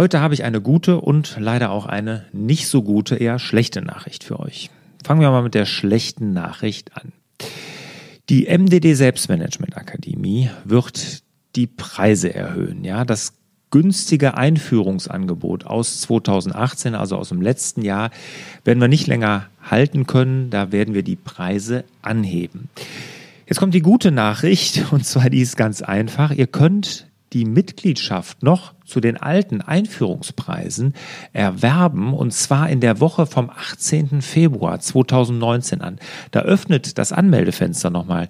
Heute habe ich eine gute und leider auch eine nicht so gute, eher schlechte Nachricht für euch. Fangen wir mal mit der schlechten Nachricht an. Die MDD Selbstmanagement Akademie wird die Preise erhöhen. Ja, das günstige Einführungsangebot aus 2018, also aus dem letzten Jahr, werden wir nicht länger halten können. Da werden wir die Preise anheben. Jetzt kommt die gute Nachricht, und zwar die ist ganz einfach. Ihr könnt die Mitgliedschaft noch zu den alten Einführungspreisen erwerben und zwar in der Woche vom 18. Februar 2019 an. Da öffnet das Anmeldefenster nochmal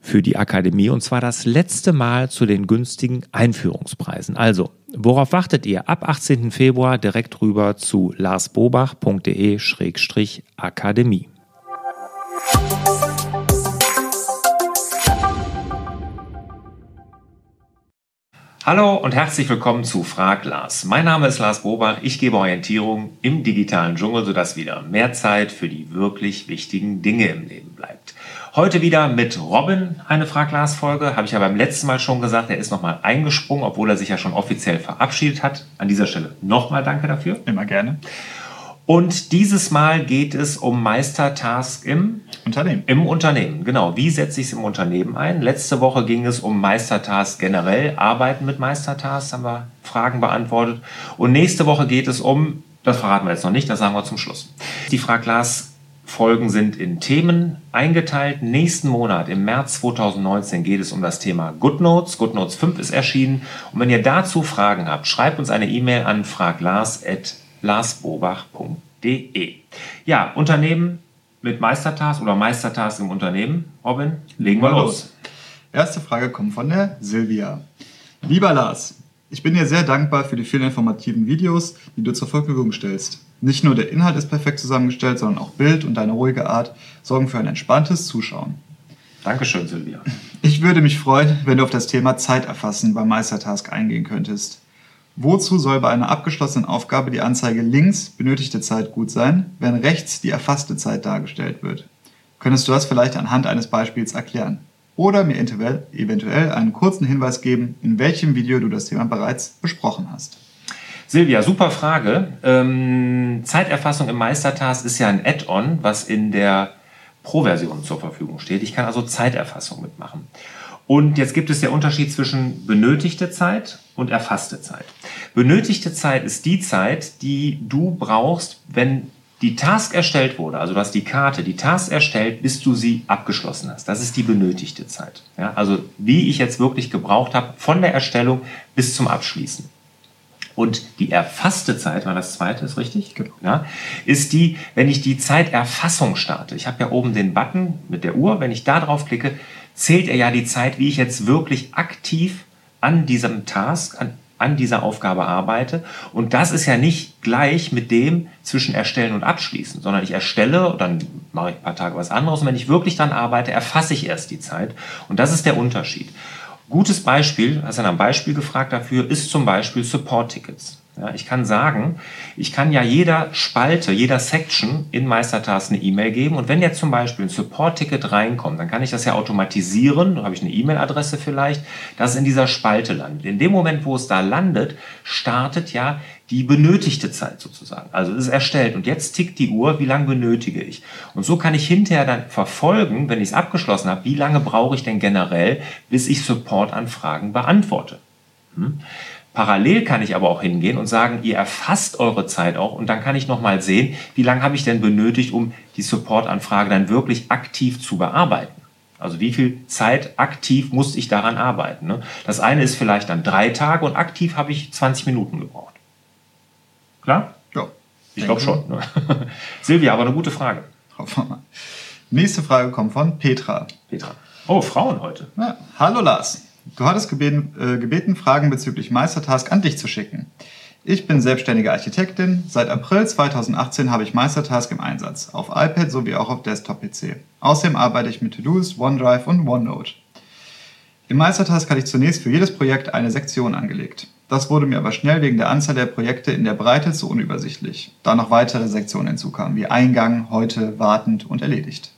für die Akademie und zwar das letzte Mal zu den günstigen Einführungspreisen. Also, worauf wartet ihr? Ab 18. Februar direkt rüber zu larsbobach.de-akademie. Hallo und herzlich willkommen zu Frag Lars. Mein Name ist Lars Bobach. Ich gebe Orientierung im digitalen Dschungel, sodass wieder mehr Zeit für die wirklich wichtigen Dinge im Leben bleibt. Heute wieder mit Robin eine Frag Lars Folge. Habe ich ja beim letzten Mal schon gesagt, er ist nochmal eingesprungen, obwohl er sich ja schon offiziell verabschiedet hat. An dieser Stelle nochmal danke dafür. Immer gerne. Und dieses Mal geht es um Meistertask im Unternehmen. Im Unternehmen, genau. Wie setze ich es im Unternehmen ein? Letzte Woche ging es um Meistertask generell, Arbeiten mit Meistertask, haben wir Fragen beantwortet. Und nächste Woche geht es um, das verraten wir jetzt noch nicht, das sagen wir zum Schluss. Die Fraglas Folgen sind in Themen eingeteilt. Nächsten Monat, im März 2019, geht es um das Thema GoodNotes. GoodNotes 5 ist erschienen. Und wenn ihr dazu Fragen habt, schreibt uns eine E-Mail an fraglars@ larsbobach.de. Ja, Unternehmen mit Meistertask oder Meistertask im Unternehmen. Robin, legen wir los. Erste Frage kommt von der Silvia. Lieber Lars, ich bin dir sehr dankbar für die vielen informativen Videos, die du zur Verfügung stellst. Nicht nur der Inhalt ist perfekt zusammengestellt, sondern auch Bild und deine ruhige Art sorgen für ein entspanntes Zuschauen. Dankeschön, Silvia. Ich würde mich freuen, wenn du auf das Thema Zeiterfassen beim Meistertask eingehen könntest. Wozu soll bei einer abgeschlossenen Aufgabe die Anzeige links benötigte Zeit gut sein, während rechts die erfasste Zeit dargestellt wird? Könntest du das vielleicht anhand eines Beispiels erklären? Oder mir eventuell einen kurzen Hinweis geben, in welchem Video du das Thema bereits besprochen hast? Silvia, super Frage. Ähm, Zeiterfassung im Meistertask ist ja ein Add-on, was in der Pro-Version zur Verfügung steht. Ich kann also Zeiterfassung mitmachen. Und jetzt gibt es der Unterschied zwischen benötigte Zeit und erfasste Zeit. Benötigte Zeit ist die Zeit, die du brauchst, wenn die Task erstellt wurde, also du hast die Karte, die Task erstellt, bis du sie abgeschlossen hast. Das ist die benötigte Zeit. Ja, also wie ich jetzt wirklich gebraucht habe, von der Erstellung bis zum Abschließen. Und die erfasste Zeit, war das zweite, ist richtig? Genau. Ja, ist die, wenn ich die Zeiterfassung starte. Ich habe ja oben den Button mit der Uhr. Wenn ich da drauf klicke, zählt er ja die Zeit, wie ich jetzt wirklich aktiv an diesem Task, an, an dieser Aufgabe arbeite. Und das ist ja nicht gleich mit dem zwischen Erstellen und Abschließen, sondern ich erstelle und dann mache ich ein paar Tage was anderes. Und wenn ich wirklich dann arbeite, erfasse ich erst die Zeit. Und das ist der Unterschied. Gutes Beispiel, hast du ein Beispiel gefragt dafür, ist zum Beispiel Support-Tickets. Ja, ich kann sagen, ich kann ja jeder Spalte, jeder Section in Meistertask eine E-Mail geben und wenn jetzt zum Beispiel ein Support-Ticket reinkommt, dann kann ich das ja automatisieren, dann habe ich eine E-Mail-Adresse vielleicht, dass es in dieser Spalte landet. In dem Moment, wo es da landet, startet ja die benötigte Zeit sozusagen. Also es ist erstellt und jetzt tickt die Uhr, wie lange benötige ich. Und so kann ich hinterher dann verfolgen, wenn ich es abgeschlossen habe, wie lange brauche ich denn generell, bis ich Support-Anfragen beantworte. Hm? Parallel kann ich aber auch hingehen und sagen, ihr erfasst eure Zeit auch und dann kann ich nochmal sehen, wie lange habe ich denn benötigt, um die Support-Anfrage dann wirklich aktiv zu bearbeiten. Also wie viel Zeit aktiv musste ich daran arbeiten. Ne? Das eine ist vielleicht dann drei Tage und aktiv habe ich 20 Minuten gebraucht. Klar? Ja. Ich glaube schon. Ne? Silvia, aber eine gute Frage. Nächste Frage kommt von Petra. Petra. Oh, Frauen heute. Ja. Hallo Lars. Du hattest gebeten, äh, gebeten, Fragen bezüglich Meistertask an dich zu schicken. Ich bin selbstständige Architektin. Seit April 2018 habe ich Meistertask im Einsatz, auf iPad sowie auch auf Desktop-PC. Außerdem arbeite ich mit To-Dos, OneDrive und OneNote. Im Meistertask hatte ich zunächst für jedes Projekt eine Sektion angelegt. Das wurde mir aber schnell wegen der Anzahl der Projekte in der Breite zu unübersichtlich, da noch weitere Sektionen hinzukamen, wie Eingang, heute, wartend und erledigt.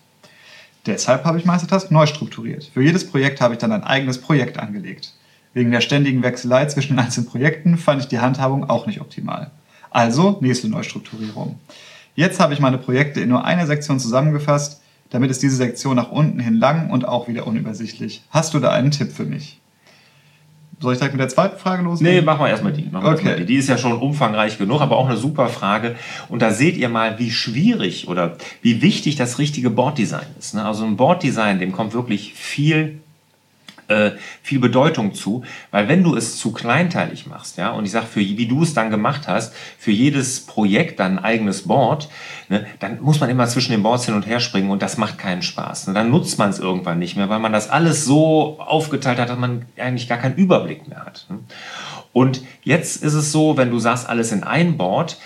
Deshalb habe ich Meistertask neu strukturiert. Für jedes Projekt habe ich dann ein eigenes Projekt angelegt. Wegen der ständigen Wechselei zwischen den einzelnen Projekten fand ich die Handhabung auch nicht optimal. Also nächste Neustrukturierung. Jetzt habe ich meine Projekte in nur eine Sektion zusammengefasst, damit ist diese Sektion nach unten hin lang und auch wieder unübersichtlich. Hast du da einen Tipp für mich? Soll ich direkt mit der zweiten Frage loslegen? Nee, machen wir erstmal die. Machen Okay. erstmal die. Die ist ja schon umfangreich genug, aber auch eine super Frage. Und da seht ihr mal, wie schwierig oder wie wichtig das richtige Boarddesign ist. ne? Also ein Boarddesign, dem kommt wirklich viel äh, viel Bedeutung zu, weil wenn du es zu kleinteilig machst, ja, und ich sage, für wie du es dann gemacht hast, für jedes Projekt dann ein eigenes Board, ne, dann muss man immer zwischen den Boards hin und her springen und das macht keinen Spaß. Ne? Dann nutzt man es irgendwann nicht mehr, weil man das alles so aufgeteilt hat, dass man eigentlich gar keinen Überblick mehr hat. Ne? Und jetzt ist es so, wenn du sagst, alles in ein Board,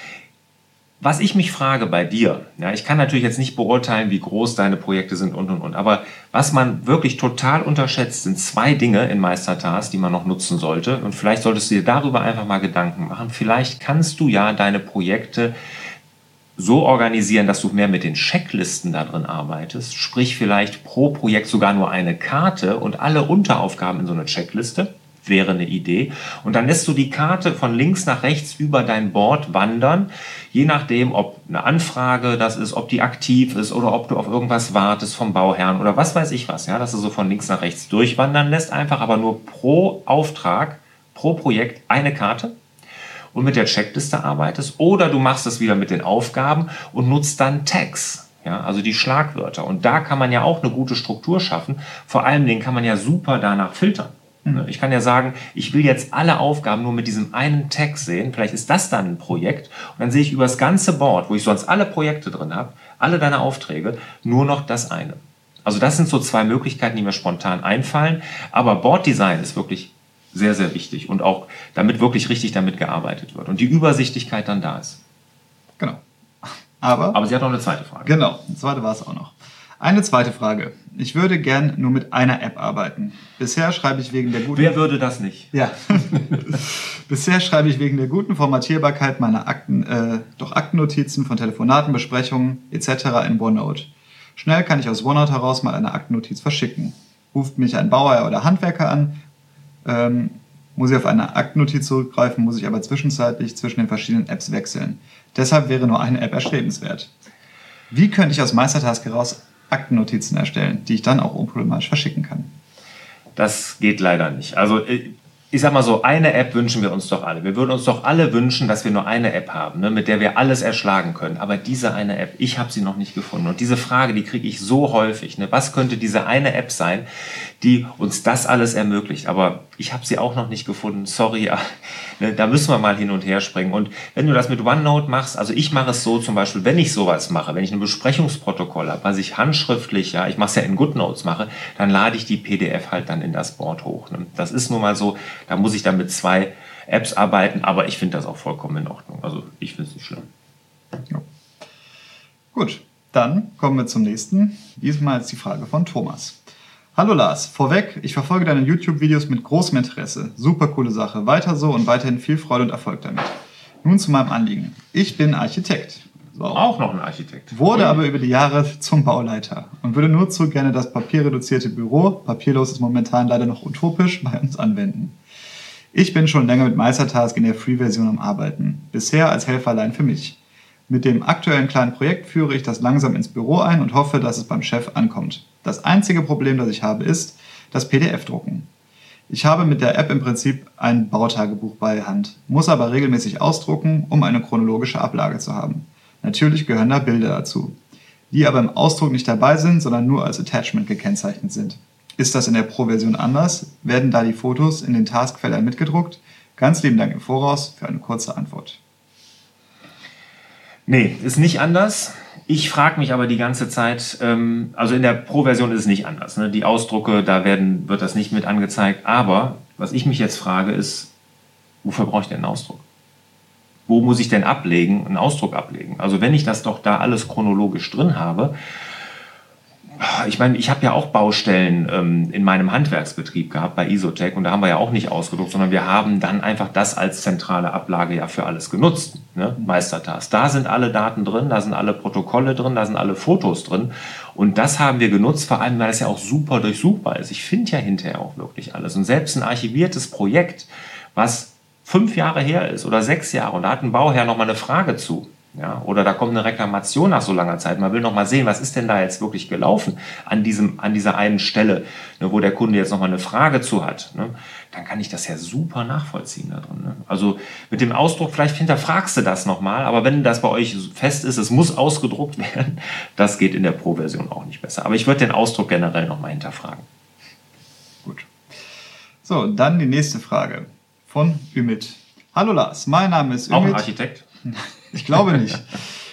was ich mich frage bei dir, ja, ich kann natürlich jetzt nicht beurteilen, wie groß deine Projekte sind und und und, aber was man wirklich total unterschätzt, sind zwei Dinge in Meistertask, die man noch nutzen sollte. Und vielleicht solltest du dir darüber einfach mal Gedanken machen. Vielleicht kannst du ja deine Projekte so organisieren, dass du mehr mit den Checklisten da drin arbeitest. Sprich, vielleicht pro Projekt sogar nur eine Karte und alle Unteraufgaben in so eine Checkliste. Wäre eine Idee. Und dann lässt du die Karte von links nach rechts über dein Board wandern, je nachdem, ob eine Anfrage das ist, ob die aktiv ist oder ob du auf irgendwas wartest vom Bauherrn oder was weiß ich was. Ja, dass du so von links nach rechts durchwandern lässt, einfach aber nur pro Auftrag, pro Projekt eine Karte und mit der Checkliste arbeitest oder du machst es wieder mit den Aufgaben und nutzt dann Tags. Ja, also die Schlagwörter. Und da kann man ja auch eine gute Struktur schaffen. Vor allen Dingen kann man ja super danach filtern. Ne, Ich kann ja sagen, ich will jetzt alle Aufgaben nur mit diesem einen Tag sehen. Vielleicht ist das dann ein Projekt. Und dann sehe ich über das ganze Board, wo ich sonst alle Projekte drin habe, alle deine Aufträge, nur noch das eine. Also das sind so zwei Möglichkeiten, die mir spontan einfallen. Aber Boarddesign ist wirklich sehr, sehr wichtig und auch damit wirklich richtig damit gearbeitet wird und die Übersichtlichkeit dann da ist. Genau. Aber, Aber sie hat noch eine zweite Frage. genau, eine zweite war es auch noch. Eine zweite Frage. Ich würde gern nur mit einer App arbeiten. Bisher schreibe ich wegen der guten... Wer würde das nicht? Ja. Bisher schreibe ich wegen der guten Formatierbarkeit meiner Akten, äh, doch Aktennotizen von Telefonaten, Besprechungen etc. in OneNote. Schnell kann ich aus OneNote heraus mal eine Aktennotiz verschicken. Ruft mich ein Bauer oder Handwerker an, ähm, muss ich auf eine Aktennotiz zurückgreifen, muss ich aber zwischenzeitlich zwischen den verschiedenen Apps wechseln. Deshalb wäre nur eine App erstrebenswert. Wie könnte ich aus Meistertask heraus Aktennotizen erstellen, die ich dann auch unproblematisch verschicken kann? Das geht leider nicht. Also äh, ich sag mal so, eine App wünschen wir uns doch alle. Wir würden uns doch alle wünschen, dass wir nur eine App haben, ne, mit der wir alles erschlagen können. Aber diese eine App, ich habe sie noch nicht gefunden. Und diese Frage, die kriege ich so häufig. Ne? Was könnte diese eine App sein, die uns das alles ermöglicht? Aber ich habe sie auch noch nicht gefunden. Sorry, ne, da müssen wir mal hin und her springen. Und wenn du das mit OneNote machst, also ich mache es so zum Beispiel, wenn ich sowas mache, wenn ich ein Besprechungsprotokoll habe, was ich handschriftlich, ja, ich mache es ja in GoodNotes mache, dann lade ich die PDF halt dann in das Board hoch. Ne? Das ist nun mal so, da muss ich dann mit zwei Apps arbeiten, aber ich finde das auch vollkommen in Ordnung. Also ich finde es nicht schlimm. Gut, dann kommen wir zum nächsten. Diesmal ist die Frage von Thomas. Hallo Lars, vorweg, ich verfolge deine YouTube-Videos mit großem Interesse. Super coole Sache. Weiter so und weiterhin viel Freude und Erfolg damit. Nun zu meinem Anliegen. Ich bin Architekt. So. Auch noch ein Architekt. Wurde aber über die Jahre zum Bauleiter und würde nur zu gerne das papierreduzierte Büro, papierlos ist momentan leider noch utopisch, bei uns anwenden. Ich bin schon länger mit Meistertask in der Free-Version am Arbeiten, bisher als Helfer allein für mich. Mit dem aktuellen kleinen Projekt führe ich das langsam ins Büro ein und hoffe, dass es beim Chef ankommt. Das einzige Problem, das ich habe, ist das PDF-Drucken. Ich habe mit der App im Prinzip ein Bautagebuch bei Hand, muss aber regelmäßig ausdrucken, um eine chronologische Ablage zu haben. Natürlich gehören da Bilder dazu, die aber im Ausdruck nicht dabei sind, sondern nur als Attachment gekennzeichnet sind. Ist das in der Pro-Version anders? Werden da die Fotos in den Taskfeldern mitgedruckt? Ganz lieben Dank im Voraus für eine kurze Antwort. Nee, ist nicht anders. Ich frage mich aber die ganze Zeit, ähm, also in der Pro-Version ist es nicht anders. Ne? Die Ausdrucke, da werden, wird das nicht mit angezeigt. Aber was ich mich jetzt frage ist, wofür brauche ich denn einen Ausdruck? Wo muss ich denn ablegen, einen Ausdruck ablegen? Also wenn ich das doch da alles chronologisch drin habe, ich meine, ich habe ja auch Baustellen ähm, in meinem Handwerksbetrieb gehabt bei Isotec und da haben wir ja auch nicht ausgedruckt, sondern wir haben dann einfach das als zentrale Ablage ja für alles genutzt. Ne? Meistertask. Da sind alle Daten drin, da sind alle Protokolle drin, da sind alle Fotos drin Und das haben wir genutzt, vor allem weil es ja auch super durchsuchbar ist. Ich finde ja hinterher auch wirklich alles. Und selbst ein archiviertes Projekt, was fünf Jahre her ist oder sechs Jahre und da hat ein Bauherr nochmal eine Frage zu, ja, oder da kommt eine Reklamation nach so langer Zeit. Man will noch mal sehen, was ist denn da jetzt wirklich gelaufen an, diesem, an dieser einen Stelle, ne, wo der Kunde jetzt noch mal eine Frage zu hat. Ne, dann kann ich das ja super nachvollziehen da drin. Ne. Also mit dem Ausdruck, vielleicht hinterfragst du das noch mal, aber wenn das bei euch fest ist, es muss ausgedruckt werden, das geht in der Pro-Version auch nicht besser. Aber ich würde den Ausdruck generell noch mal hinterfragen. Gut. So, dann die nächste Frage von Ümit. Hallo Lars, mein Name ist Ümit. Auch ein Architekt? Ich glaube nicht.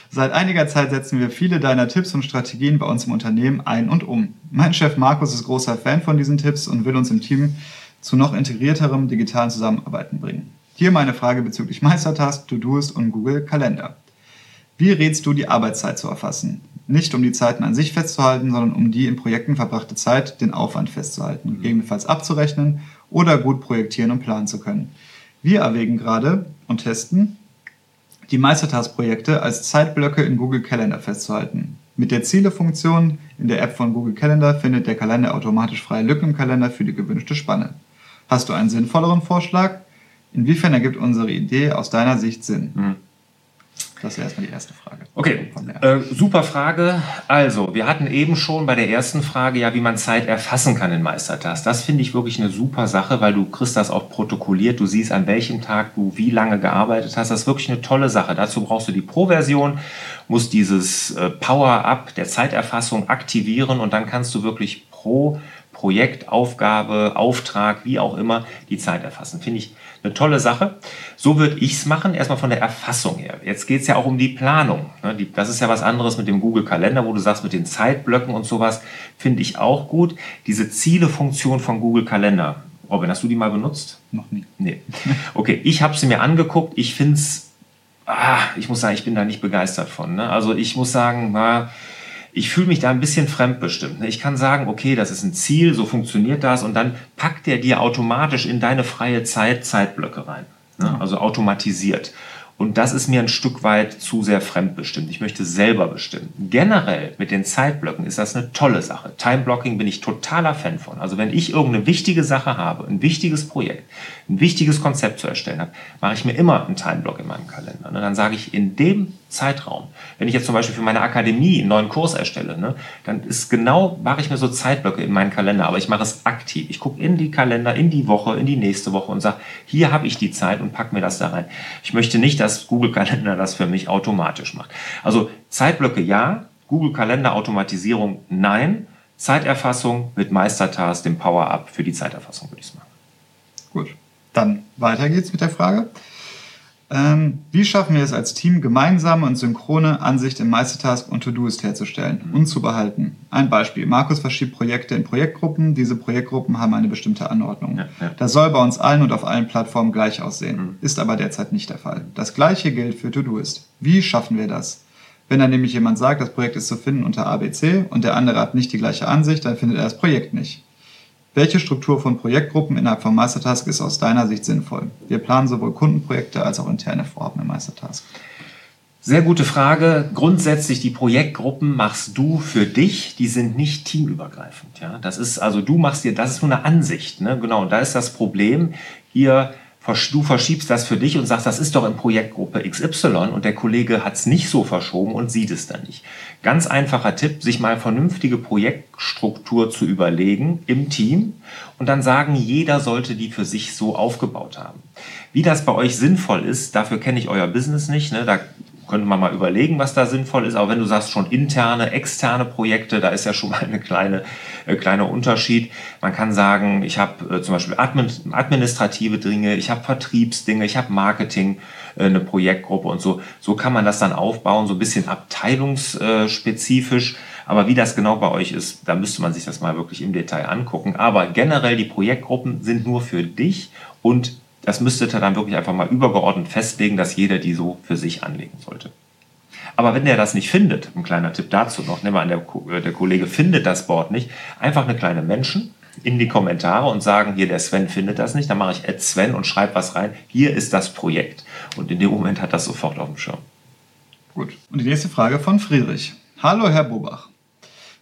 Seit einiger Zeit setzen wir viele deiner Tipps und Strategien bei uns im Unternehmen ein und um. Mein Chef Markus ist großer Fan von diesen Tipps und will uns im Team zu noch integrierterem digitalen Zusammenarbeiten bringen. Hier meine Frage bezüglich Meistertask, To-Doist und Google Kalender. Wie rätst du, die Arbeitszeit zu erfassen? Nicht um die Zeiten an sich festzuhalten, sondern um die in Projekten verbrachte Zeit, den Aufwand festzuhalten, gegebenenfalls abzurechnen oder gut projektieren und planen zu können. Wir erwägen gerade und testen, die Meistertask-Projekte als Zeitblöcke in Google Calendar festzuhalten. Mit der Ziele-Funktion in der App von Google Calendar findet der Kalender automatisch freie Lücken im Kalender für die gewünschte Spanne. Hast du einen sinnvolleren Vorschlag? Inwiefern ergibt unsere Idee aus deiner Sicht Sinn? Mhm. Das ist erstmal die erste Frage. Okay, äh, super Frage. Also, wir hatten eben schon bei der ersten Frage ja, wie man Zeit erfassen kann in Meistertask. Das finde ich wirklich eine super Sache, weil du kriegst das auch protokolliert. Du siehst, an welchem Tag du wie lange gearbeitet hast. Das ist wirklich eine tolle Sache. Dazu brauchst du die Pro-Version, musst dieses äh, Power-Up der Zeiterfassung aktivieren und dann kannst du wirklich pro Projekt, Aufgabe, Auftrag, wie auch immer, die Zeit erfassen. Finde ich eine tolle Sache. So würde ich es machen, erstmal von der Erfassung her. Jetzt geht es ja auch um die Planung. Ne? Das ist ja was anderes mit dem Google-Kalender, wo du sagst, mit den Zeitblöcken und sowas, finde ich auch gut. Diese Ziele-Funktion von Google-Kalender. Robin, hast du die mal benutzt? Noch nie. Nee. Okay, ich habe sie mir angeguckt. Ich finde es, ah, ich muss sagen, ich bin da nicht begeistert von. Ne? Also ich muss sagen, na, ich fühle mich da ein bisschen fremdbestimmt. Ne? Ich kann sagen, okay, das ist ein Ziel, so funktioniert das und dann packt der dir automatisch in deine freie Zeit Zeitblöcke rein. Ne? Also automatisiert. Und das ist mir ein Stück weit zu sehr fremdbestimmt. Ich möchte selber bestimmen. Generell mit den Zeitblöcken ist das eine tolle Sache. Timeblocking bin ich totaler Fan von. Also wenn ich irgendeine wichtige Sache habe, ein wichtiges Projekt, ein wichtiges Konzept zu erstellen habe, mache ich mir immer einen Timeblock in meinem Kalender. Und dann sage ich, in dem Zeitraum. Wenn ich jetzt zum Beispiel für meine Akademie einen neuen Kurs erstelle, ne, dann ist genau, mache ich mir so Zeitblöcke in meinen Kalender, aber ich mache es aktiv. Ich gucke in die Kalender, in die Woche, in die nächste Woche und sage, hier habe ich die Zeit und pack mir das da rein. Ich möchte nicht, dass Google Kalender das für mich automatisch macht. Also Zeitblöcke ja, Google Kalender Automatisierung nein, Zeiterfassung mit Meistertask, dem Power-Up für die Zeiterfassung würde ich es machen. Gut, dann weiter geht's mit der Frage. Ähm, wie schaffen wir es als Team, gemeinsame und synchrone Ansicht im Meistertask und To-Doist herzustellen mhm. und zu behalten? Ein Beispiel. Markus verschiebt Projekte in Projektgruppen. Diese Projektgruppen haben eine bestimmte Anordnung. Ja, ja. Das soll bei uns allen und auf allen Plattformen gleich aussehen. Mhm. Ist aber derzeit nicht der Fall. Das gleiche gilt für To-Doist. Wie schaffen wir das? Wenn dann nämlich jemand sagt, das Projekt ist zu finden unter ABC und der andere hat nicht die gleiche Ansicht, dann findet er das Projekt nicht. Welche Struktur von Projektgruppen innerhalb von Meistertask ist aus deiner Sicht sinnvoll? Wir planen sowohl Kundenprojekte als auch interne Vorhaben in Meistertask. Sehr gute Frage. Grundsätzlich die Projektgruppen machst du für dich, die sind nicht teamübergreifend. Ja, das ist also du machst dir, das ist nur eine Ansicht. Ne? Genau, da ist das Problem. Ihr du verschiebst das für dich und sagst, das ist doch in Projektgruppe XY und der Kollege hat es nicht so verschoben und sieht es dann nicht. Ganz einfacher Tipp, sich mal vernünftige Projektstruktur zu überlegen im Team und dann sagen, jeder sollte die für sich so aufgebaut haben. Wie das bei euch sinnvoll ist, dafür kenne ich euer Business nicht. Ne? Da könnte man mal überlegen, was da sinnvoll ist. Aber wenn du sagst schon interne, externe Projekte, da ist ja schon mal eine kleine, äh, kleiner Unterschied. Man kann sagen, ich habe äh, zum Beispiel admin, administrative Dinge, ich habe Vertriebsdinge, ich habe Marketing, äh, eine Projektgruppe und so. So kann man das dann aufbauen, so ein bisschen abteilungsspezifisch. Aber wie das genau bei euch ist, da müsste man sich das mal wirklich im Detail angucken. Aber generell die Projektgruppen sind nur für dich und das müsstet ihr dann wirklich einfach mal übergeordnet festlegen, dass jeder die so für sich anlegen sollte. Aber wenn der das nicht findet, ein kleiner Tipp dazu noch, nehmen wir an, der, äh, der Kollege findet das Board nicht, einfach eine kleine Menschen in die Kommentare und sagen, hier der Sven findet das nicht, dann mache ich Add Sven und schreibe was rein, hier ist das Projekt. Und in dem Moment hat das sofort auf dem Schirm. Gut. Und die nächste Frage von Friedrich. Hallo Herr Bobach.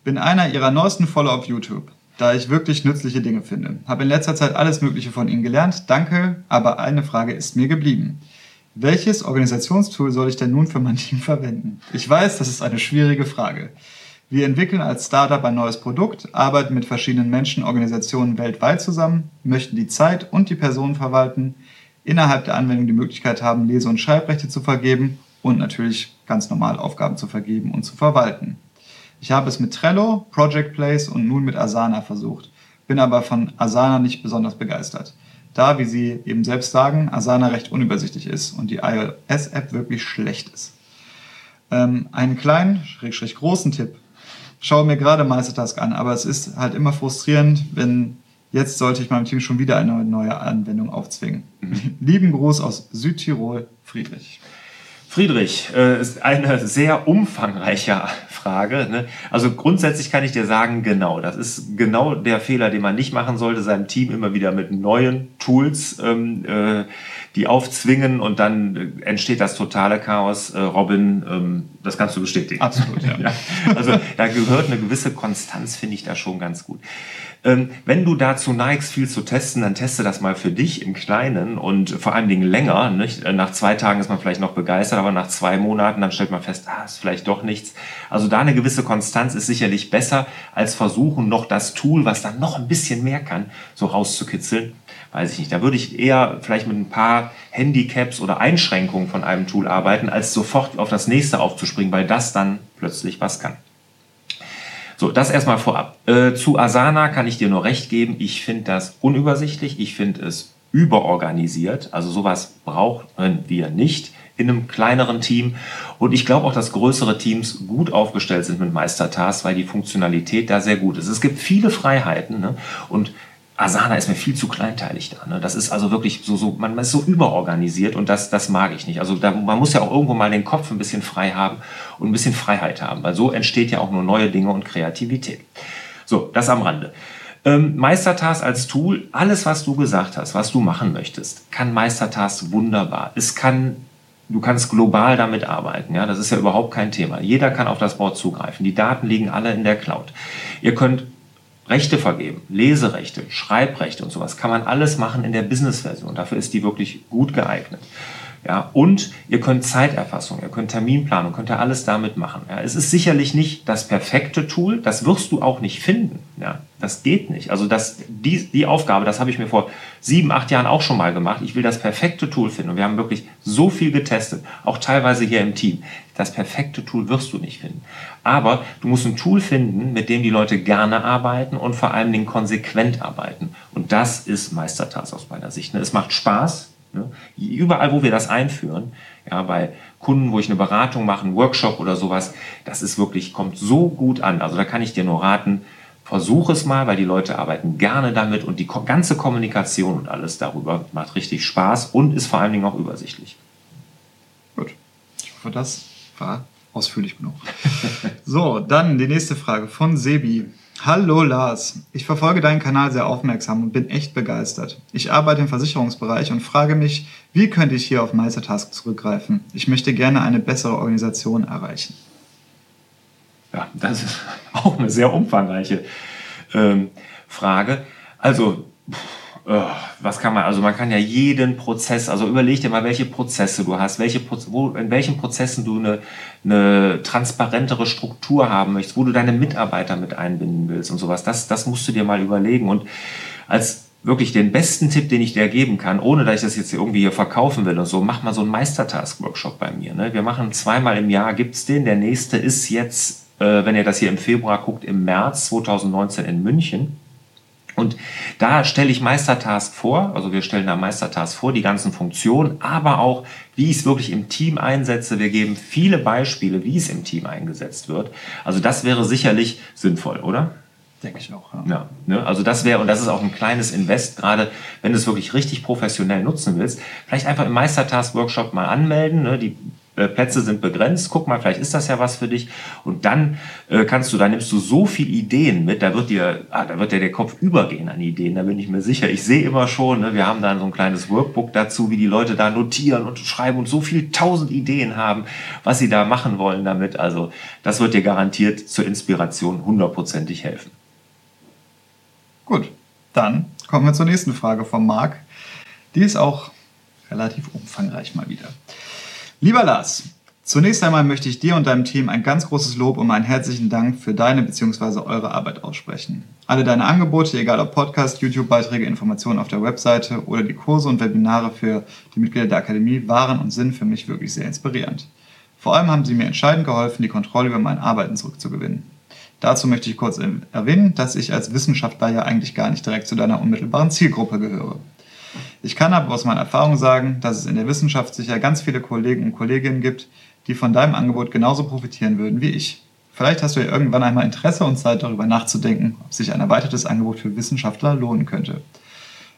Bin einer ihrer neuesten Follower auf YouTube, da ich wirklich nützliche Dinge finde. Habe in letzter Zeit alles Mögliche von ihnen gelernt. Danke, aber eine Frage ist mir geblieben. Welches Organisationstool soll ich denn nun für mein Team verwenden? Ich weiß, das ist eine schwierige Frage. Wir entwickeln als Startup ein neues Produkt, arbeiten mit verschiedenen Menschen, Organisationen weltweit zusammen, möchten die Zeit und die Personen verwalten, innerhalb der Anwendung die Möglichkeit haben, Lese- und Schreibrechte zu vergeben und natürlich ganz normal Aufgaben zu vergeben und zu verwalten. Ich habe es mit Trello, Project Place und nun mit Asana versucht, bin aber von Asana nicht besonders begeistert. Da, wie Sie eben selbst sagen, Asana recht unübersichtlich ist und die iOS-App wirklich schlecht ist. Ähm, einen kleinen, schräg, schräg großen Tipp schaue mir gerade Meistertask an, aber es ist halt immer frustrierend, wenn jetzt sollte ich meinem Team schon wieder eine neue Anwendung aufzwingen. Mhm. Lieben Gruß aus Südtirol, Friedrich. Friedrich, äh, ist eine sehr umfangreiche Frage. Ne? Also grundsätzlich kann ich dir sagen, genau, das ist genau der Fehler, den man nicht machen sollte, seinem Team immer wieder mit neuen Tools ähm, äh, die aufzwingen und dann äh, entsteht das totale Chaos. Äh, Robin, ähm, das kannst du bestätigen. Absolut, ja. ja. Also da gehört eine gewisse Konstanz, finde ich da schon ganz gut. Ähm, wenn du dazu neigst, viel zu testen, dann teste das mal für dich im Kleinen und vor allen Dingen länger. Nicht? Äh, nach zwei Tagen ist man vielleicht noch begeistert, aber nach zwei Monaten, dann stellt man fest, ah, ist vielleicht doch nichts. Also da eine gewisse Konstanz ist sicherlich besser, als versuchen, noch das Tool, was dann noch ein bisschen mehr kann, so rauszukitzeln. Weiß ich nicht. Da würde ich eher vielleicht mit ein paar Handicaps oder Einschränkungen von einem Tool arbeiten, als sofort auf das nächste aufzuspringen, weil das dann plötzlich was kann. So, das erstmal vorab. Äh, zu Asana kann ich dir nur recht geben. Ich finde das unübersichtlich. Ich finde es überorganisiert. Also sowas brauchen wir nicht in einem kleineren Team. Und ich glaube auch, dass größere Teams gut aufgestellt sind mit Meistertask, weil die Funktionalität da sehr gut ist. Es gibt viele Freiheiten ne? und Asana ist mir viel zu kleinteilig da. Ne? Das ist also wirklich so, so, man ist so überorganisiert und das, das mag ich nicht. Also da, man muss ja auch irgendwo mal den Kopf ein bisschen frei haben und ein bisschen Freiheit haben, weil so entsteht ja auch nur neue Dinge und Kreativität. So, das am Rande. Ähm, Meistertask als Tool, alles was du gesagt hast, was du machen möchtest, kann Meistertask wunderbar. Es kann Du kannst global damit arbeiten, ja, das ist ja überhaupt kein Thema. Jeder kann auf das Board zugreifen. Die Daten liegen alle in der Cloud. Ihr könnt Rechte vergeben, Leserechte, Schreibrechte und sowas kann man alles machen in der Business-Version. Dafür ist die wirklich gut geeignet. Ja, und ihr könnt Zeiterfassung, ihr könnt Terminplanung, könnt ihr alles damit machen. Ja, es ist sicherlich nicht das perfekte Tool, das wirst du auch nicht finden. Ja, das geht nicht. Also das, die, die Aufgabe, das habe ich mir vor sieben, acht Jahren auch schon mal gemacht. Ich will das perfekte Tool finden. Und wir haben wirklich so viel getestet, auch teilweise hier im Team. Das perfekte Tool wirst du nicht finden. Aber du musst ein Tool finden, mit dem die Leute gerne arbeiten und vor allen Dingen konsequent arbeiten. Und das ist Meistertask aus meiner Sicht. Ne? Es macht Spaß, Ne? Überall, wo wir das einführen, ja, bei Kunden, wo ich eine Beratung mache, einen Workshop oder sowas, das ist wirklich, kommt so gut an. Also da kann ich dir nur raten, versuch es mal, weil die Leute arbeiten gerne damit und die ganze Kommunikation und alles darüber macht richtig Spaß und ist vor allen Dingen auch übersichtlich. Gut. Ich hoffe, das war ausführlich genug. so, dann die nächste Frage von Sebi. Hallo Lars, ich verfolge deinen Kanal sehr aufmerksam und bin echt begeistert. Ich arbeite im Versicherungsbereich und frage mich, wie könnte ich hier auf Meistertask zurückgreifen? Ich möchte gerne eine bessere Organisation erreichen. Ja, das ist auch eine sehr umfangreiche ähm, Frage. Also, pff, was kann man, also man kann ja jeden Prozess, also überleg dir mal, welche Prozesse du hast, welche, wo, in welchen Prozessen du eine, eine transparentere Struktur haben möchtest, wo du deine Mitarbeiter mit einbinden willst und sowas. Das, das musst du dir mal überlegen. Und als wirklich den besten Tipp, den ich dir geben kann, ohne dass ich das jetzt irgendwie hier verkaufen will und so, mach mal so einen Meistertask-Workshop bei mir. Ne? Wir machen zweimal im Jahr, gibt's den. Der nächste ist jetzt, äh, wenn ihr das hier im Februar guckt, im März 2019 in München. Und da stelle ich Meistertask vor, also wir stellen da Meistertask vor, die ganzen Funktionen, aber auch, wie ich es wirklich im Team einsetze. Wir geben viele Beispiele, wie es im Team eingesetzt wird. Also das wäre sicherlich sinnvoll, oder? Denke ich auch. Ja. ja ne? Also das wäre, und das ist auch ein kleines Invest, gerade wenn du es wirklich richtig professionell nutzen willst, vielleicht einfach im Meistertask-Workshop mal anmelden. Ne? Die Plätze sind begrenzt, guck mal, vielleicht ist das ja was für dich. Und dann äh, kannst du, da nimmst du so viel Ideen mit, da wird dir, ah, da wird dir der Kopf übergehen an Ideen, da bin ich mir sicher. Ich sehe immer schon, ne, wir haben da so ein kleines Workbook dazu, wie die Leute da notieren und schreiben und so viel tausend Ideen haben, was sie da machen wollen damit. Also das wird dir garantiert zur Inspiration hundertprozentig helfen. Gut, dann kommen wir zur nächsten Frage von Marc. Die ist auch relativ umfangreich mal wieder. Lieber Lars, zunächst einmal möchte ich dir und deinem Team ein ganz großes Lob und meinen herzlichen Dank für deine bzw. eure Arbeit aussprechen. Alle deine Angebote, egal ob Podcast, YouTube-Beiträge, Informationen auf der Webseite oder die Kurse und Webinare für die Mitglieder der Akademie waren und sind für mich wirklich sehr inspirierend. Vor allem haben sie mir entscheidend geholfen, die Kontrolle über mein Arbeiten zurückzugewinnen. Dazu möchte ich kurz erwähnen, dass ich als Wissenschaftler ja eigentlich gar nicht direkt zu deiner unmittelbaren Zielgruppe gehöre. Ich kann aber aus meiner Erfahrung sagen, dass es in der Wissenschaft sicher ganz viele Kollegen und Kolleginnen gibt, die von deinem Angebot genauso profitieren würden wie ich. Vielleicht hast du ja irgendwann einmal Interesse und Zeit darüber nachzudenken, ob sich ein erweitertes Angebot für Wissenschaftler lohnen könnte.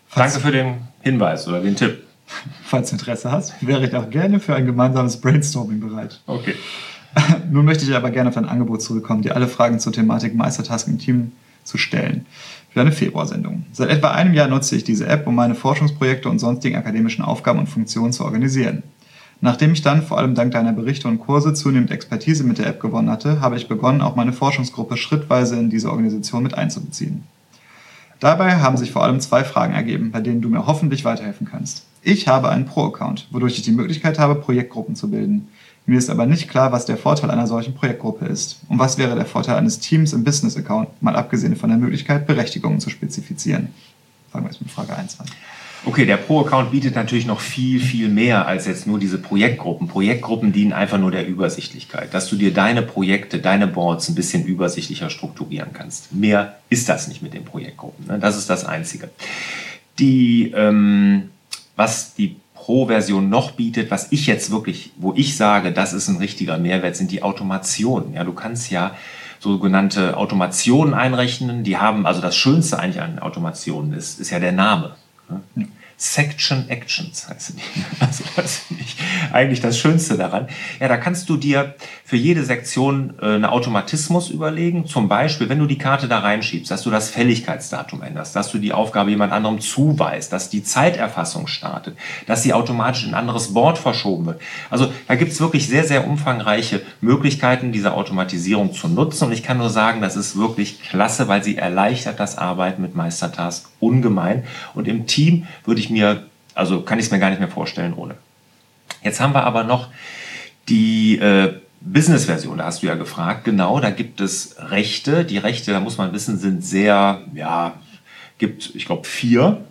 Falls Danke für den Hinweis oder den Tipp. Falls du Interesse hast, wäre ich auch gerne für ein gemeinsames Brainstorming bereit. Okay. Nun möchte ich aber gerne auf dein Angebot zurückkommen, dir alle Fragen zur Thematik Meistertask im Team zu stellen für eine Februarsendung. Seit etwa einem Jahr nutze ich diese App, um meine Forschungsprojekte und sonstigen akademischen Aufgaben und Funktionen zu organisieren. Nachdem ich dann vor allem dank deiner Berichte und Kurse zunehmend Expertise mit der App gewonnen hatte, habe ich begonnen, auch meine Forschungsgruppe schrittweise in diese Organisation mit einzubeziehen. Dabei haben sich vor allem zwei Fragen ergeben, bei denen du mir hoffentlich weiterhelfen kannst. Ich habe einen Pro-Account, wodurch ich die Möglichkeit habe, Projektgruppen zu bilden. Mir ist aber nicht klar, was der Vorteil einer solchen Projektgruppe ist. Und was wäre der Vorteil eines Teams im Business-Account, mal abgesehen von der Möglichkeit, Berechtigungen zu spezifizieren? Fangen wir jetzt mit Frage 1 an. Okay, der Pro-Account bietet natürlich noch viel, viel mehr als jetzt nur diese Projektgruppen. Projektgruppen dienen einfach nur der Übersichtlichkeit, dass du dir deine Projekte, deine Boards ein bisschen übersichtlicher strukturieren kannst. Mehr ist das nicht mit den Projektgruppen. Ne? Das ist das Einzige. Die, ähm, was die Pro-Version noch bietet, was ich jetzt wirklich, wo ich sage, das ist ein richtiger Mehrwert, sind die Automationen. Ja, du kannst ja sogenannte Automationen einrechnen. Die haben, also das Schönste eigentlich an Automationen ist, ist ja der Name. Ne? Section Actions heißen die. Also das finde ich eigentlich das Schönste daran. Ja, da kannst du dir für jede Sektion äh, einen Automatismus überlegen. Zum Beispiel, wenn du die Karte da reinschiebst, dass du das Fälligkeitsdatum änderst, dass du die Aufgabe jemand anderem zuweist, dass die Zeiterfassung startet, dass sie automatisch in ein anderes Board verschoben wird. Also da gibt es wirklich sehr, sehr umfangreiche Möglichkeiten, diese Automatisierung zu nutzen. Und ich kann nur sagen, das ist wirklich klasse, weil sie erleichtert das Arbeiten mit Meistertask ungemein. Und im Team würde ich mir, also kann ich es mir gar nicht mehr vorstellen ohne. Jetzt haben wir aber noch die äh, Business-Version, da hast du ja gefragt. Genau, da gibt es Rechte. Die Rechte, da muss man wissen, sind sehr, ja, gibt, ich glaube, vier.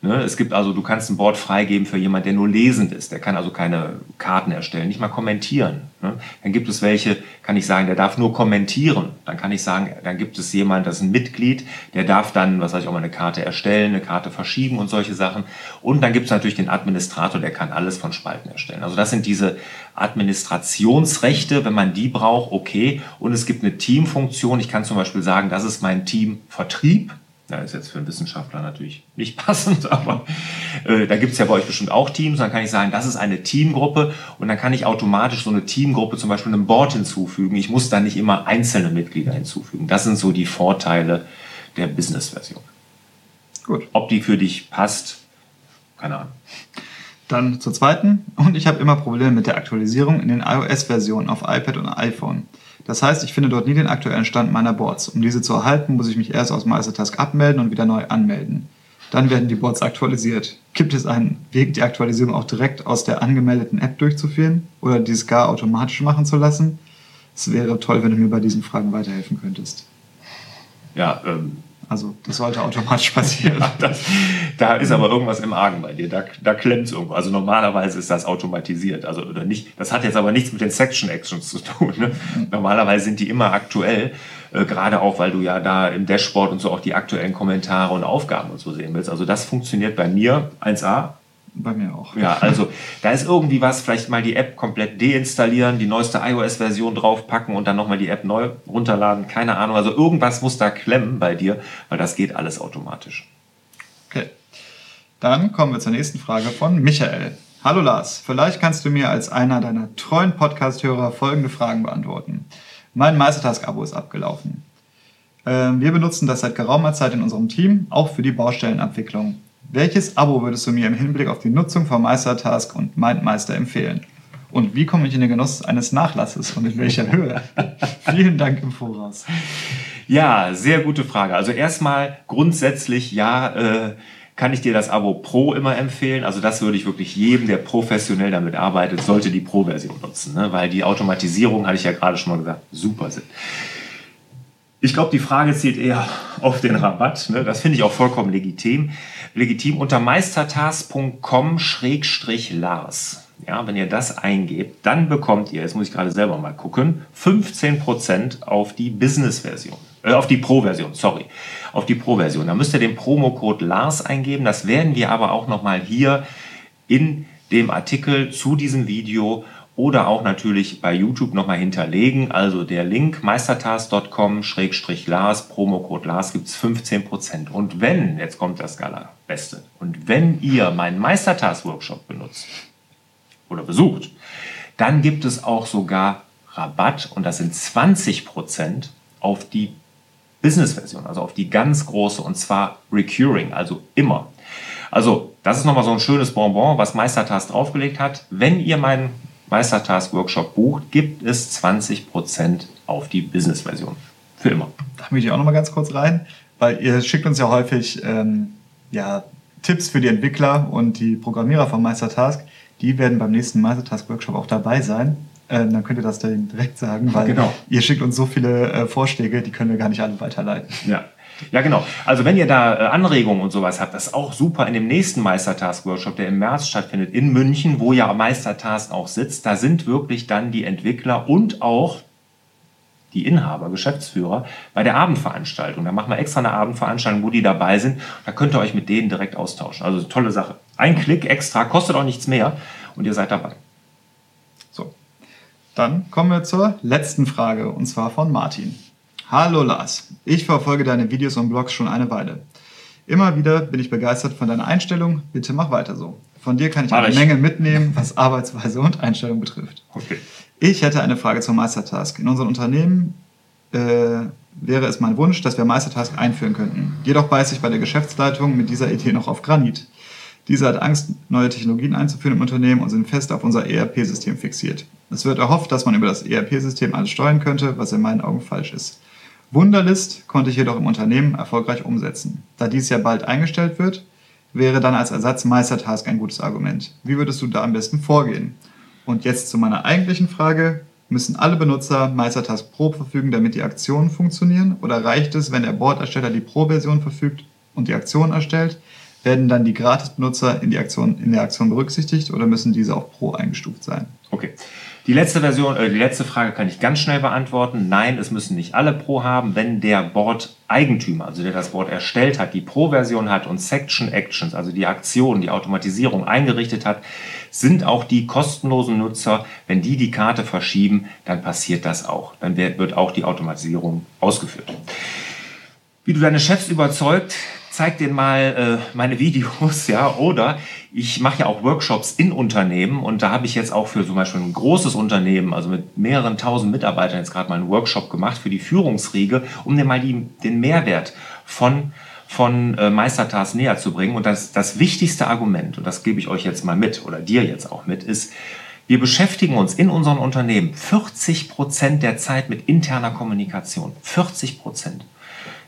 Ne? Es gibt also, du kannst ein Board freigeben für jemanden, der nur lesend ist. Der kann also keine Karten erstellen, nicht mal kommentieren. Ne? Dann gibt es welche, kann ich sagen, der darf nur kommentieren. Dann kann ich sagen, dann gibt es jemanden, das ist ein Mitglied, der darf dann, was weiß ich, auch mal eine Karte erstellen, eine Karte verschieben und solche Sachen. Und dann gibt es natürlich den Administrator, der kann alles von Spalten erstellen. Also das sind diese Administrationsrechte, wenn man die braucht, okay. Und es gibt eine Teamfunktion. Ich kann zum Beispiel sagen, das ist mein Team Vertrieb. Ja, ist jetzt für einen Wissenschaftler natürlich nicht passend, aber äh, da gibt es ja bei euch bestimmt auch Teams. Dann kann ich sagen, das ist eine Teamgruppe und dann kann ich automatisch so eine Teamgruppe zum Beispiel einem Board hinzufügen. Ich muss da nicht immer einzelne Mitglieder hinzufügen. Das sind so die Vorteile der Business-Version. Gut. Ob die für dich passt, keine Ahnung. Dann zur zweiten. Und ich habe immer Probleme mit der Aktualisierung in den iOS-Versionen auf iPad und iPhone. Das heißt, ich finde dort nie den aktuellen Stand meiner Boards. Um diese zu erhalten, muss ich mich erst aus Meistertask abmelden und wieder neu anmelden. Dann werden die Boards aktualisiert. Gibt es einen Weg, die Aktualisierung auch direkt aus der angemeldeten App durchzuführen oder dies gar automatisch machen zu lassen? Es wäre toll, wenn du mir bei diesen Fragen weiterhelfen könntest. Ja, ähm, also das sollte automatisch passieren. das, da ist aber irgendwas im Argen bei dir. Da, da klemmt es irgendwo. Also normalerweise ist das automatisiert. Also oder nicht. Das hat jetzt aber nichts mit den Section Actions zu tun. Ne? Normalerweise sind die immer aktuell. Äh, gerade auch, weil du ja da im Dashboard und so auch die aktuellen Kommentare und Aufgaben und so sehen willst. Also das funktioniert bei mir 1A bei mir auch. Ja, also da ist irgendwie was, vielleicht mal die App komplett deinstallieren, die neueste iOS-Version draufpacken und dann nochmal die App neu runterladen. Keine Ahnung. Also irgendwas muss da klemmen bei dir, weil das geht alles automatisch. Okay. Dann kommen wir zur nächsten Frage von Michael. Hallo Lars, vielleicht kannst du mir als einer deiner treuen Podcast-Hörer folgende Fragen beantworten. Mein Meistertask-Abo ist abgelaufen. Ähm, wir benutzen das seit geraumer Zeit in unserem Team, auch für die Baustellenabwicklung. Welches Abo würdest du mir im Hinblick auf die Nutzung von Meistertask und MindMeister empfehlen? Und wie komme ich in den Genuss eines Nachlasses und in welcher Höhe? Vielen Dank im Voraus. Ja, sehr gute Frage. Also erstmal grundsätzlich ja, äh, kann ich dir das Abo Pro immer empfehlen. Also das würde ich wirklich jedem, der professionell damit arbeitet, sollte die Pro-Version nutzen, ne? weil die Automatisierung, hatte ich ja gerade schon mal gesagt, super sind. Ich glaube, die Frage zielt eher auf den Rabatt. Ne? Das finde ich auch vollkommen legitim. Legitim unter meistertask.com-lars. Ja, wenn ihr das eingebt, dann bekommt ihr, jetzt muss ich gerade selber mal gucken, 15% auf die Business-Version, äh, auf die Pro-Version, sorry, auf die Pro-Version. Da müsst ihr den Promocode Lars eingeben. Das werden wir aber auch nochmal hier in dem Artikel zu diesem Video oder auch natürlich bei YouTube nochmal hinterlegen. Also der Link meistertask.com-lars, Promocode Lars gibt es 15%. Und wenn, jetzt kommt das Beste, und wenn ihr meinen Meistertask Workshop benutzt oder besucht, dann gibt es auch sogar Rabatt und das sind 20% auf die Business-Version, also auf die ganz große und zwar recurring, also immer. Also das ist nochmal so ein schönes Bonbon, was Meistertask draufgelegt hat. Wenn ihr meinen Meistertask Workshop bucht, gibt es 20% auf die Business-Version. Für immer. Da möchte ich auch noch mal ganz kurz rein, weil ihr schickt uns ja häufig ähm, ja, Tipps für die Entwickler und die Programmierer von Meistertask. Die werden beim nächsten Meistertask Workshop auch dabei sein. Ähm, dann könnt ihr das direkt sagen, weil genau. ihr schickt uns so viele äh, Vorschläge, die können wir gar nicht alle weiterleiten. Ja, ja, genau. Also wenn ihr da äh, Anregungen und sowas habt, das ist auch super in dem nächsten Meistertask-Workshop, der im März stattfindet, in München, wo ja Meistertask auch sitzt. Da sind wirklich dann die Entwickler und auch die Inhaber, Geschäftsführer bei der Abendveranstaltung. Da machen wir extra eine Abendveranstaltung, wo die dabei sind. Da könnt ihr euch mit denen direkt austauschen. Also tolle Sache. Ein Klick extra, kostet auch nichts mehr und ihr seid dabei. So, dann kommen wir zur letzten Frage und zwar von Martin. Hallo Lars, ich verfolge deine Videos und Blogs schon eine Weile. Immer wieder bin ich begeistert von deiner Einstellung. Bitte mach weiter so. Von dir kann ich eine Menge mitnehmen, was Arbeitsweise und Einstellung betrifft. Okay. Ich hätte eine Frage zum Meistertask. In unserem Unternehmen äh, wäre es mein Wunsch, dass wir Meistertask einführen könnten. Jedoch beiße ich bei der Geschäftsleitung mit dieser Idee noch auf Granit. Diese hat Angst, neue Technologien einzuführen im Unternehmen und sind fest auf unser ERP-System fixiert. Es wird erhofft, dass man über das ERP-System alles steuern könnte, was in meinen Augen falsch ist. Wunderlist konnte ich jedoch im Unternehmen erfolgreich umsetzen. Da dies ja bald eingestellt wird, wäre dann als Ersatz Meistertask ein gutes Argument. Wie würdest du da am besten vorgehen? Und jetzt zu meiner eigentlichen Frage. Müssen alle Benutzer Meistertask Pro verfügen, damit die Aktionen funktionieren? Oder reicht es, wenn der Boardersteller die Pro-Version verfügt und die Aktion erstellt? Werden dann die Gratis-Benutzer in, in der Aktion berücksichtigt oder müssen diese auch Pro eingestuft sein? Okay. Die letzte Version, äh, die letzte Frage kann ich ganz schnell beantworten. Nein, es müssen nicht alle Pro haben. Wenn der Board-Eigentümer, also der das Board erstellt hat, die Pro-Version hat und Section Actions, also die Aktion, die Automatisierung eingerichtet hat, sind auch die kostenlosen Nutzer, wenn die die Karte verschieben, dann passiert das auch. Dann wird auch die Automatisierung ausgeführt. Wie du deine Chefs überzeugt, zeig denen mal äh, meine Videos, ja, oder ich mache ja auch Workshops in Unternehmen und da habe ich jetzt auch für zum Beispiel ein großes Unternehmen, also mit mehreren tausend Mitarbeitern jetzt gerade mal einen Workshop gemacht für die Führungsriege, um dir mal die, den Mehrwert von von äh, Meistertask näher zu bringen. Und das, das wichtigste Argument, und das gebe ich euch jetzt mal mit oder dir jetzt auch mit, ist, wir beschäftigen uns in unseren Unternehmen 40 Prozent der Zeit mit interner Kommunikation. 40 Prozent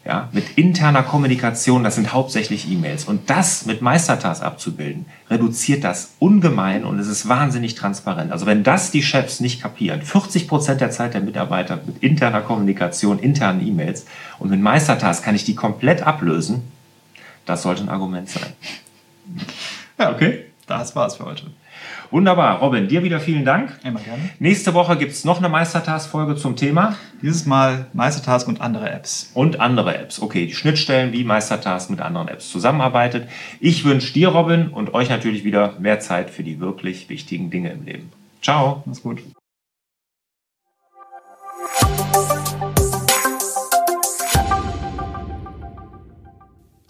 ja, mit interner Kommunikation, das sind hauptsächlich E-Mails. Und das mit Meistertask abzubilden, reduziert das ungemein und es ist wahnsinnig transparent. Also wenn das die Chefs nicht kapieren, 40 Prozent der Zeit der Mitarbeiter mit interner Kommunikation, internen E-Mails und mit Meistertask kann ich die komplett ablösen, das sollte ein Argument sein. Ja, okay. Das war's für heute. Wunderbar. Robin, dir wieder vielen Dank. Immer gerne. Nächste Woche gibt es noch eine Meistertask-Folge zum Thema. Dieses Mal Meistertask und andere Apps. Und andere Apps. Okay, die Schnittstellen, wie Meistertask mit anderen Apps zusammenarbeitet. Ich wünsche dir, Robin, und euch natürlich wieder mehr Zeit für die wirklich wichtigen Dinge im Leben. Ciao. Mach's gut.